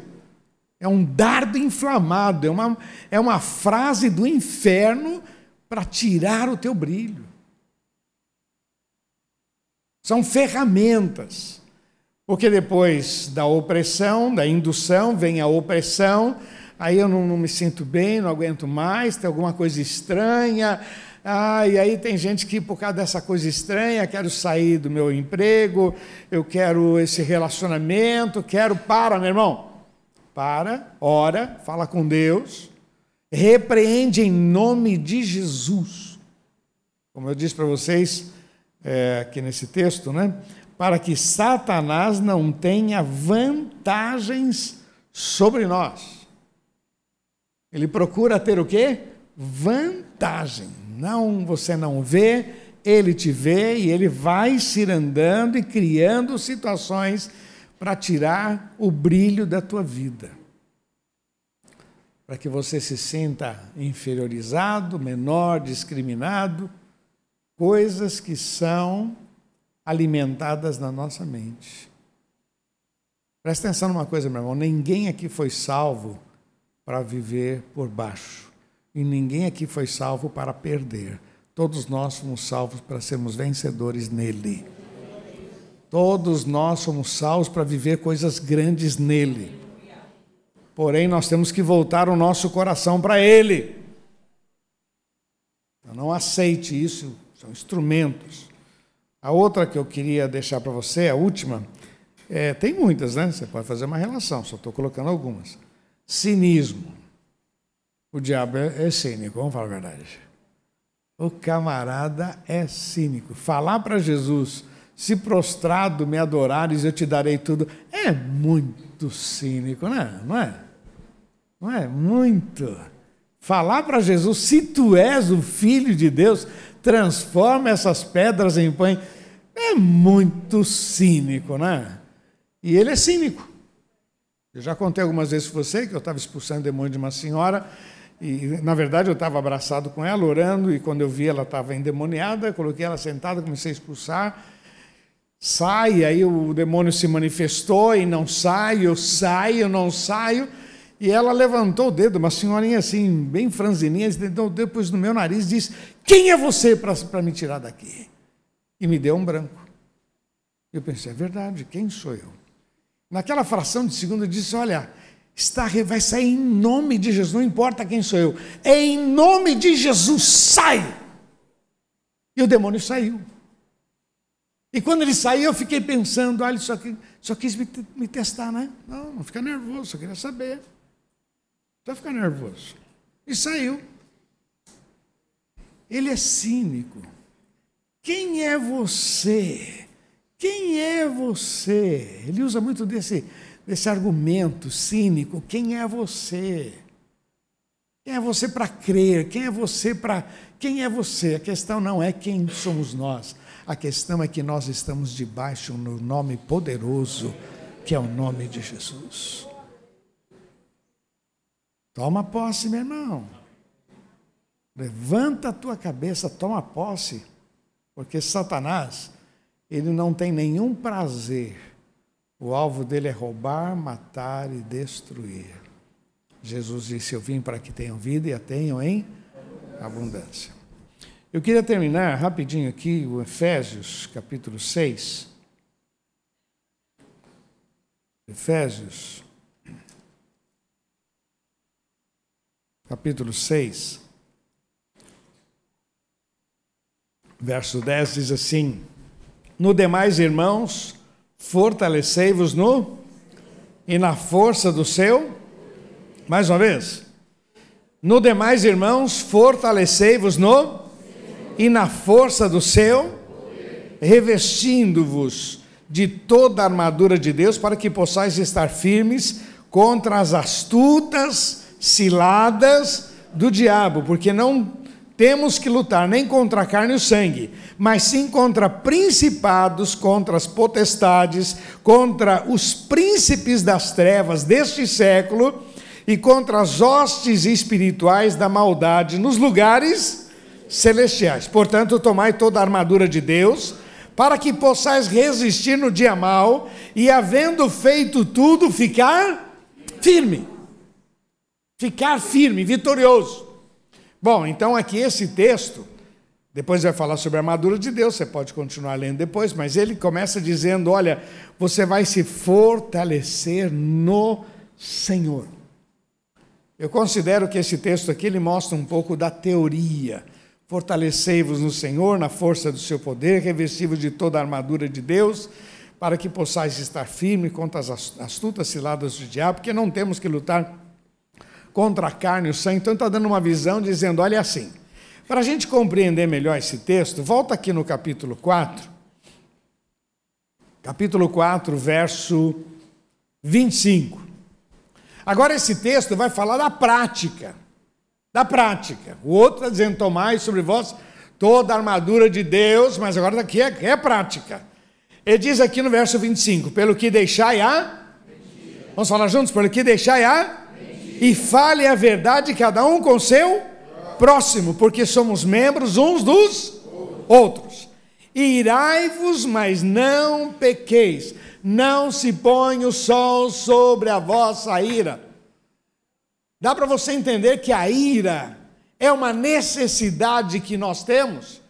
É um dardo inflamado, é uma, é uma frase do inferno para tirar o teu brilho. São ferramentas. Porque depois da opressão, da indução, vem a opressão, aí eu não, não me sinto bem, não aguento mais, tem alguma coisa estranha, ah, e aí tem gente que, por causa dessa coisa estranha, quero sair do meu emprego, eu quero esse relacionamento, quero. Para, meu irmão. Para, ora, fala com Deus, repreende em nome de Jesus. Como eu disse para vocês é, aqui nesse texto, né? Para que Satanás não tenha vantagens sobre nós. Ele procura ter o quê? Vantagem não, você não vê, ele te vê e ele vai se andando e criando situações para tirar o brilho da tua vida. Para que você se sinta inferiorizado, menor, discriminado, coisas que são alimentadas na nossa mente. Presta atenção numa coisa, meu irmão: ninguém aqui foi salvo para viver por baixo. E ninguém aqui foi salvo para perder. Todos nós fomos salvos para sermos vencedores nele. Todos nós somos salvos para viver coisas grandes nele. Porém, nós temos que voltar o nosso coração para ele. Então, não aceite isso, são instrumentos. A outra que eu queria deixar para você, a última, é, tem muitas, né? Você pode fazer uma relação, só estou colocando algumas. Cinismo. O diabo é, é cínico, vamos falar a verdade. O camarada é cínico. Falar para Jesus, se prostrado me adorares, eu te darei tudo, é muito cínico, né? não é? Não é? Muito. Falar para Jesus, se tu és o filho de Deus, transforma essas pedras em pães, é muito cínico, né? E ele é cínico. Eu já contei algumas vezes para você que eu estava expulsando demônio de uma senhora e, na verdade, eu estava abraçado com ela, orando, e quando eu vi ela estava endemoniada, coloquei ela sentada, comecei a expulsar. Sai, aí o demônio se manifestou e não sai, eu saio, não saio. E ela levantou o dedo, uma senhorinha assim, bem franzininha, depois no meu nariz e disse: Quem é você para me tirar daqui? E me deu um branco. Eu pensei: É verdade, quem sou eu? Naquela fração de segundo, eu disse: Olha, está, vai sair em nome de Jesus, não importa quem sou eu, é em nome de Jesus, sai! E o demônio saiu. E quando ele saiu, eu fiquei pensando, ah, ele só, só quis me, me, testar, né? Não, não fica nervoso, só queria saber. Não vai ficar nervoso. E saiu. Ele é cínico. Quem é você? Quem é você? Ele usa muito desse, desse argumento cínico: quem é você? Quem é você para crer? Quem é você para. Quem é você? A questão não é quem somos nós. A questão é que nós estamos debaixo do nome poderoso, que é o nome de Jesus. Toma posse, meu irmão. Levanta a tua cabeça, toma posse, porque Satanás, ele não tem nenhum prazer. O alvo dele é roubar, matar e destruir. Jesus disse: Eu vim para que tenham vida e a tenham em abundância. Eu queria terminar rapidinho aqui o Efésios, capítulo 6. Efésios, capítulo 6, verso 10 diz assim: No demais, irmãos, fortalecei-vos no e na força do seu. Mais uma vez. No demais, irmãos, fortalecei-vos no e na força do seu, revestindo-vos de toda a armadura de Deus, para que possais estar firmes contra as astutas ciladas do diabo, porque não temos que lutar nem contra a carne e o sangue, mas sim contra principados, contra as potestades, contra os príncipes das trevas deste século e contra as hostes espirituais da maldade nos lugares celestiais. Portanto, tomai toda a armadura de Deus, para que possais resistir no dia mal e, havendo feito tudo, ficar firme. Ficar firme, vitorioso. Bom, então aqui esse texto, depois vai falar sobre a armadura de Deus, você pode continuar lendo depois, mas ele começa dizendo: olha, você vai se fortalecer no Senhor. Eu considero que esse texto aqui ele mostra um pouco da teoria. Fortalecei-vos no Senhor, na força do seu poder, revesti-vos de toda a armadura de Deus, para que possais estar firme contra as astutas ciladas do diabo, porque não temos que lutar contra a carne e o sangue. Então está dando uma visão dizendo: olha assim. Para a gente compreender melhor esse texto, volta aqui no capítulo 4. Capítulo 4, verso 25. Agora, esse texto vai falar da prática. Da prática. O outro está dizendo: tomai sobre vós toda a armadura de Deus, mas agora daqui é, é prática. Ele diz aqui no verso 25: pelo que deixai a. Vamos falar juntos? Pelo que deixai a. E fale a verdade, cada um com seu próximo, porque somos membros uns dos outros. Irai-vos, mas não pequeis não se põe o sol sobre a vossa ira. Dá para você entender que a ira é uma necessidade que nós temos?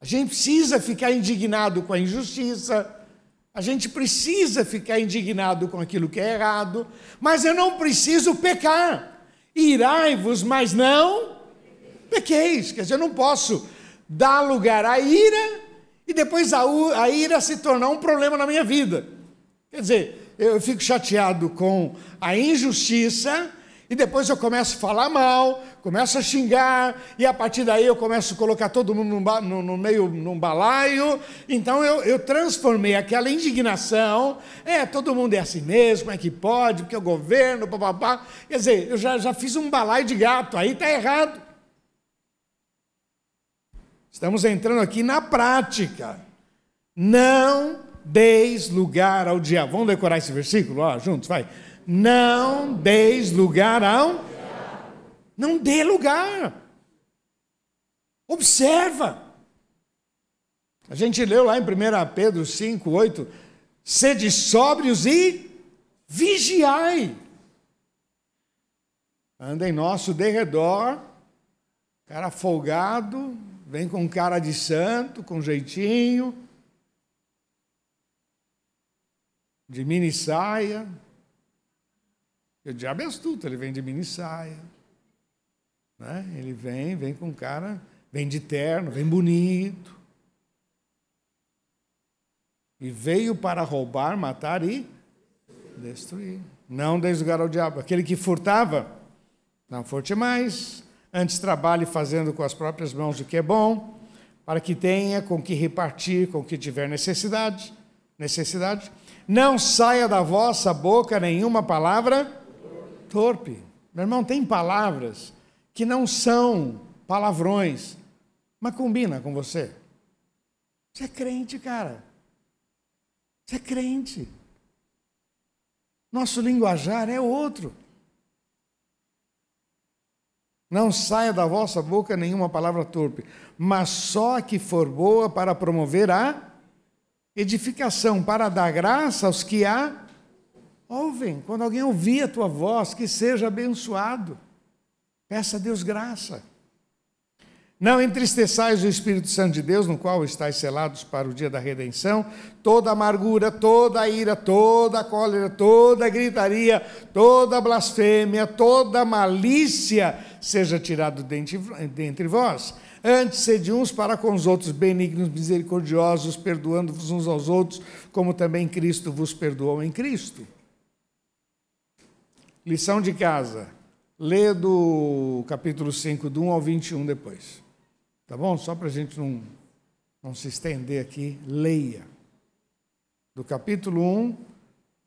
A gente precisa ficar indignado com a injustiça, a gente precisa ficar indignado com aquilo que é errado, mas eu não preciso pecar. Irai-vos, mas não pequeis. Quer dizer, eu não posso dar lugar à ira e depois a, a ira se tornar um problema na minha vida. Quer dizer, eu fico chateado com a injustiça e depois eu começo a falar mal, começo a xingar, e a partir daí eu começo a colocar todo mundo no, no, no meio, num balaio. Então eu, eu, transformei aquela indignação, é, todo mundo é assim mesmo, é que pode, porque o governo, papapá. Quer dizer, eu já, já fiz um balaio de gato, aí está errado. Estamos entrando aqui na prática. Não deis lugar ao diabo. Vamos decorar esse versículo? Ó, juntos, vai. Não deis lugar ao. Não dê lugar. Observa. A gente leu lá em 1 Pedro 5, 8. Sede sóbrios e vigiai. Anda em nosso derredor, cara folgado, vem com cara de santo, com jeitinho, de mini saia. O diabo é astuto, ele vem de mini saia. Né? Ele vem, vem com cara, vem de terno, vem bonito. E veio para roubar, matar e destruir. Não deslugar ao diabo. Aquele que furtava, não furte mais. Antes trabalhe fazendo com as próprias mãos o que é bom, para que tenha com que repartir com o que tiver necessidade. Necessidade não saia da vossa boca nenhuma palavra torpe. Meu irmão, tem palavras que não são palavrões, mas combina com você. Você é crente, cara. Você é crente. Nosso linguajar é outro. Não saia da vossa boca nenhuma palavra torpe, mas só a que for boa para promover a edificação, para dar graça aos que a ouvem. Quando alguém ouvir a tua voz, que seja abençoado. Peça a Deus graça. Não entristeçais o Espírito Santo de Deus, no qual estáis selados para o dia da redenção. Toda amargura, toda ira, toda cólera, toda gritaria, toda blasfêmia, toda malícia seja tirado dentre, vós. Antes, sede uns para com os outros benignos, misericordiosos, perdoando-vos uns aos outros, como também Cristo vos perdoou em Cristo. Lição de casa. Lê do capítulo 5, do 1 ao 21 depois. Tá bom? Só para a gente não, não se estender aqui, leia. Do capítulo 1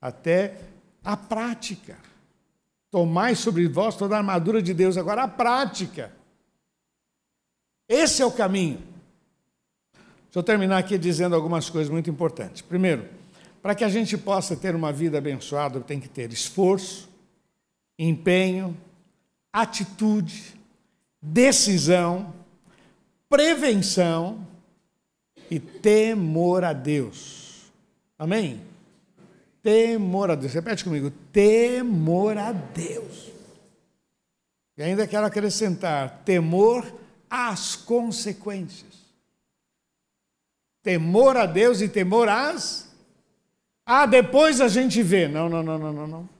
até a prática. Tomai sobre vós toda a armadura de Deus. Agora, a prática. Esse é o caminho. Deixa eu terminar aqui dizendo algumas coisas muito importantes. Primeiro, para que a gente possa ter uma vida abençoada, tem que ter esforço, empenho, atitude, decisão prevenção e temor a Deus. Amém? Temor a Deus. Repete comigo: temor a Deus. E ainda quero acrescentar: temor às consequências. Temor a Deus e temor às. Ah, depois a gente vê. Não, não, não, não, não, não.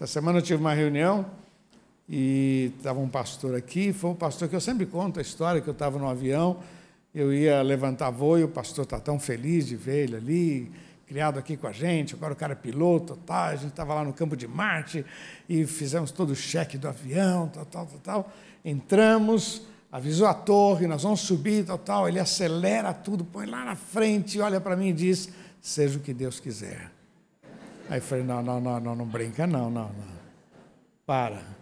Essa semana eu tive uma reunião e estava um pastor aqui, foi um pastor que eu sempre conto a história que eu estava no avião, eu ia levantar voo e o pastor está tão feliz de ver ele ali, criado aqui com a gente, agora o cara é piloto, tá, a gente estava lá no campo de Marte e fizemos todo o cheque do avião, tal, tal, tal, tal. entramos, avisou a torre, nós vamos subir, tal, tal, ele acelera tudo, põe lá na frente, olha para mim e diz, seja o que Deus quiser. Aí eu falei, não, não, não, não, não brinca não, não, não. Para.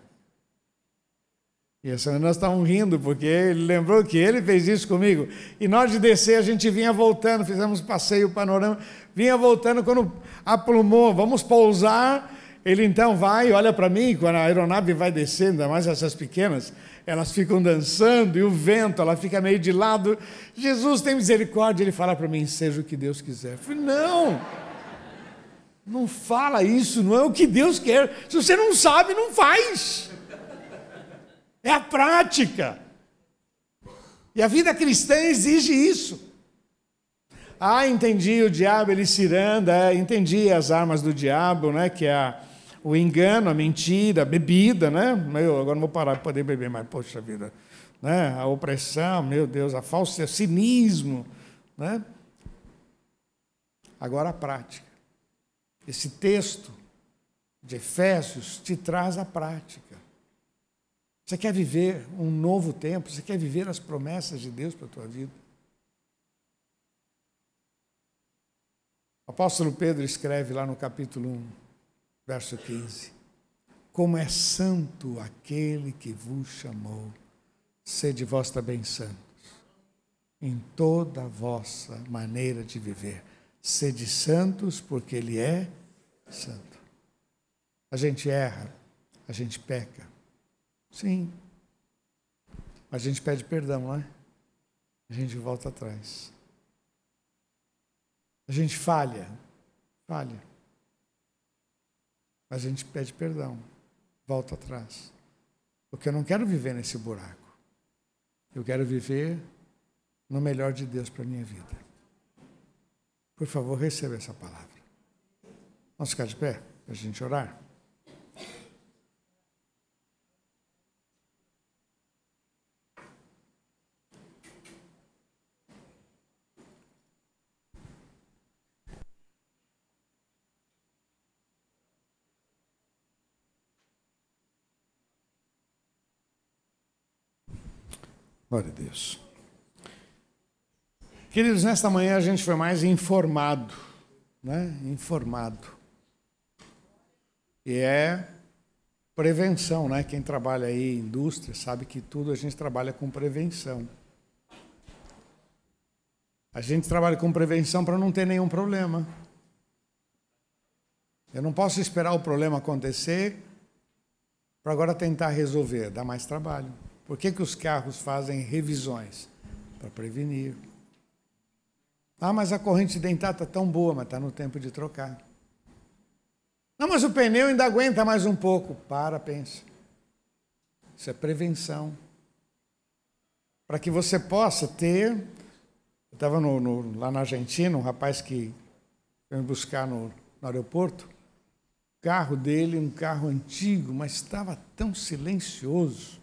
E essa nós estávamos rindo, porque ele lembrou que ele fez isso comigo. E nós de descer, a gente vinha voltando, fizemos passeio panorama, vinha voltando, quando aplumou, vamos pousar, ele então vai, olha para mim, quando a aeronave vai descendo, ainda mais essas pequenas, elas ficam dançando, e o vento, ela fica meio de lado. Jesus tem misericórdia, ele fala para mim, seja o que Deus quiser. Eu falei, não, não fala isso, não é o que Deus quer. Se você não sabe, não faz. É a prática. E a vida cristã exige isso. Ah, entendi o diabo, ele ciranda, é, entendi as armas do diabo, né? Que é a, o engano, a mentira, a bebida, né? Meu, agora não vou parar de poder beber mais, poxa vida. Né? A opressão, meu Deus, a falsa, o cinismo, né? Agora a prática. Esse texto de Efésios te traz a prática. Você quer viver um novo tempo? Você quer viver as promessas de Deus para a tua vida? O apóstolo Pedro escreve lá no capítulo 1, verso 15: Como é santo aquele que vos chamou, sede vós também santos, em toda a vossa maneira de viver. Sede santos, porque Ele é santo. A gente erra, a gente peca, Sim. A gente pede perdão, não é? A gente volta atrás. A gente falha, falha. A gente pede perdão, volta atrás. Porque eu não quero viver nesse buraco. Eu quero viver no melhor de Deus para a minha vida. Por favor, receba essa palavra. Vamos ficar de pé para a gente orar? Glória a Deus. Queridos, nesta manhã a gente foi mais informado, né? Informado. E é prevenção, né? Quem trabalha aí em indústria sabe que tudo a gente trabalha com prevenção. A gente trabalha com prevenção para não ter nenhum problema. Eu não posso esperar o problema acontecer para agora tentar resolver, dá mais trabalho. Por que, que os carros fazem revisões? Para prevenir. Ah, mas a corrente dentada está tão boa, mas está no tempo de trocar. Não, mas o pneu ainda aguenta mais um pouco. Para, pensa. Isso é prevenção. Para que você possa ter. Eu estava lá na Argentina, um rapaz que foi me buscar no, no aeroporto carro dele, um carro antigo, mas estava tão silencioso,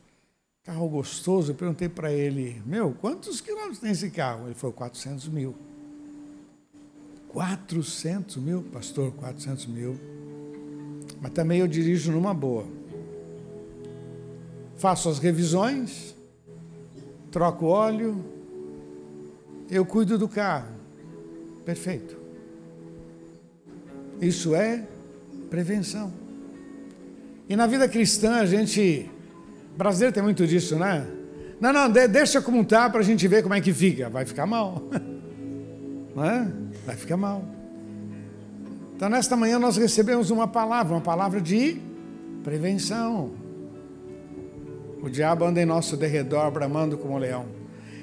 carro gostoso. Eu perguntei para ele, meu, quantos quilômetros tem esse carro? Ele falou, 400 mil. 400 mil, pastor, 400 mil. Mas também eu dirijo numa boa. Faço as revisões, troco óleo, eu cuido do carro. Perfeito. Isso é Prevenção. E na vida cristã a gente. Brasileiro tem muito disso, né? Não, não, deixa como está para a gente ver como é que fica. Vai ficar mal. Não é? Vai ficar mal. Então, nesta manhã, nós recebemos uma palavra, uma palavra de prevenção. O diabo anda em nosso derredor, bramando como um leão.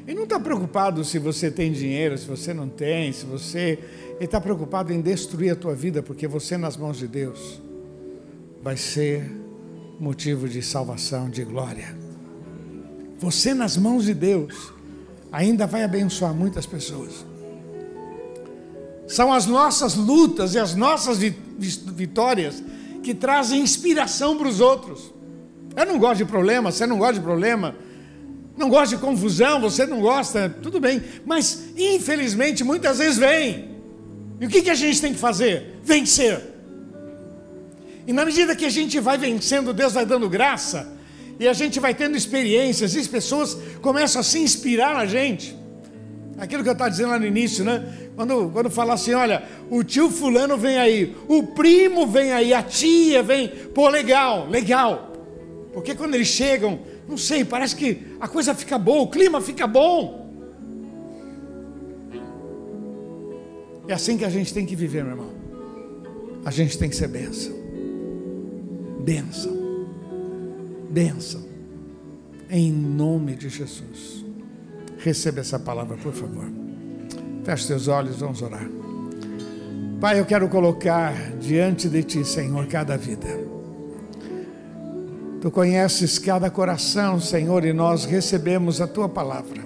Ele não está preocupado se você tem dinheiro, se você não tem, se você ele está preocupado em destruir a tua vida, porque você, nas mãos de Deus, vai ser motivo de salvação, de glória. Você, nas mãos de Deus, ainda vai abençoar muitas pessoas. São as nossas lutas e as nossas vitórias que trazem inspiração para os outros. Eu não gosto de problema, você não gosta de problema, não gosta de confusão, você não gosta, tudo bem, mas infelizmente muitas vezes vem. E o que, que a gente tem que fazer? Vencer. E na medida que a gente vai vencendo, Deus vai dando graça, e a gente vai tendo experiências, e as pessoas começam a se inspirar na gente. Aquilo que eu estava dizendo lá no início, né? Quando, quando fala assim, olha, o tio fulano vem aí, o primo vem aí, a tia vem, pô, legal, legal. Porque quando eles chegam, não sei, parece que a coisa fica boa, o clima fica bom. É assim que a gente tem que viver, meu irmão. A gente tem que ser bênção. Bênção. Bênção. Em nome de Jesus. Receba essa palavra, por favor. Feche seus olhos, vamos orar. Pai, eu quero colocar diante de Ti, Senhor, cada vida. Tu conheces cada coração, Senhor, e nós recebemos a Tua palavra.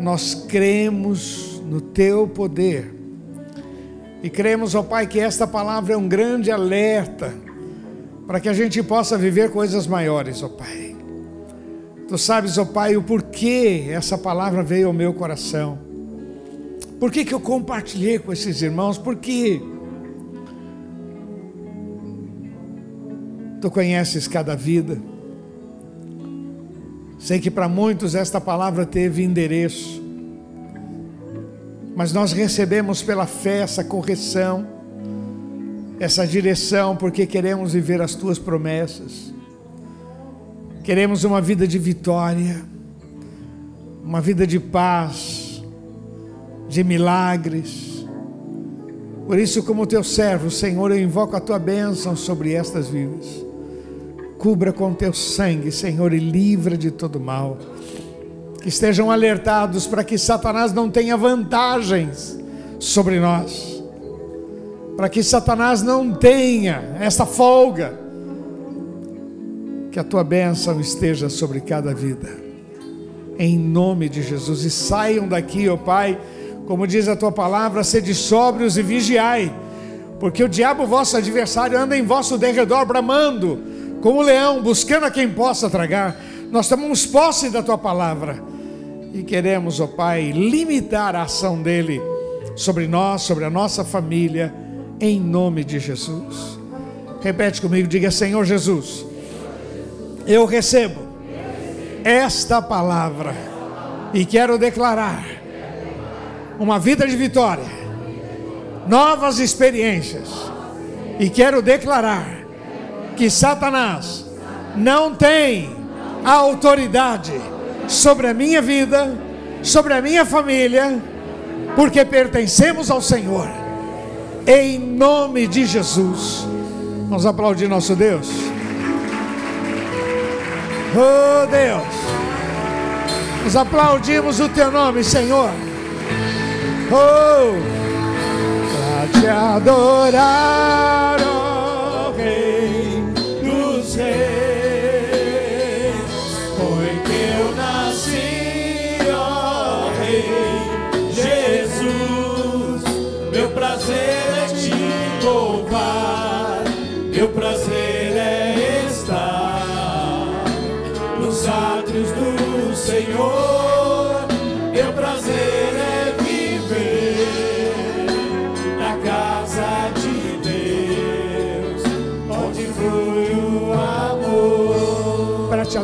Nós cremos no teu poder. E cremos, ó Pai, que esta palavra é um grande alerta para que a gente possa viver coisas maiores, ó Pai. Tu sabes, ó Pai, o porquê essa palavra veio ao meu coração. Por que, que eu compartilhei com esses irmãos? Porque Tu conheces cada vida. Sei que para muitos esta palavra teve endereço mas nós recebemos pela fé essa correção, essa direção, porque queremos viver as tuas promessas, queremos uma vida de vitória, uma vida de paz, de milagres. Por isso, como teu servo, Senhor, eu invoco a tua bênção sobre estas vidas. Cubra com teu sangue, Senhor, e livra de todo mal. Que estejam alertados para que Satanás não tenha vantagens sobre nós, para que Satanás não tenha essa folga, que a tua bênção esteja sobre cada vida, em nome de Jesus, e saiam daqui, ó oh Pai, como diz a tua palavra, sede sóbrios e vigiai, porque o diabo, vosso adversário, anda em vosso derredor bramando, como leão, buscando a quem possa tragar. Nós tomamos posse da tua palavra e queremos, ó oh Pai, limitar a ação dele sobre nós, sobre a nossa família, em nome de Jesus. Repete comigo, diga: Senhor Jesus, eu recebo esta palavra e quero declarar uma vida de vitória, novas experiências, e quero declarar que Satanás não tem a autoridade sobre a minha vida, sobre a minha família, porque pertencemos ao Senhor. Em nome de Jesus. Vamos aplaudir nosso Deus. Oh Deus, nós aplaudimos o teu nome, Senhor. Oh, para te adorar,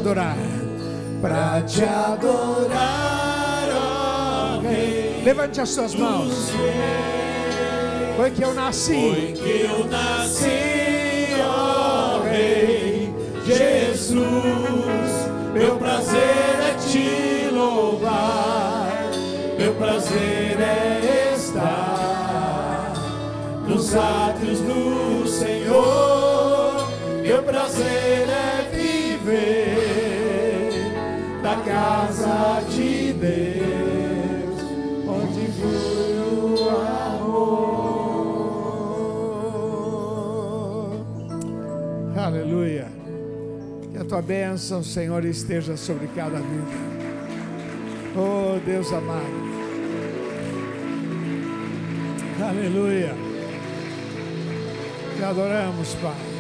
adorar, para te adorar, ó Rei. Levante as suas mãos. Foi que eu nasci. Foi que eu nasci, ó Rei Jesus. Meu prazer é te louvar. Meu prazer é estar nos átrios do Senhor. Meu prazer é viver casa de Deus, onde flui o amor. Aleluia. Que a tua bênção, Senhor, esteja sobre cada vida. Oh, Deus amado. Aleluia. Te adoramos, Pai.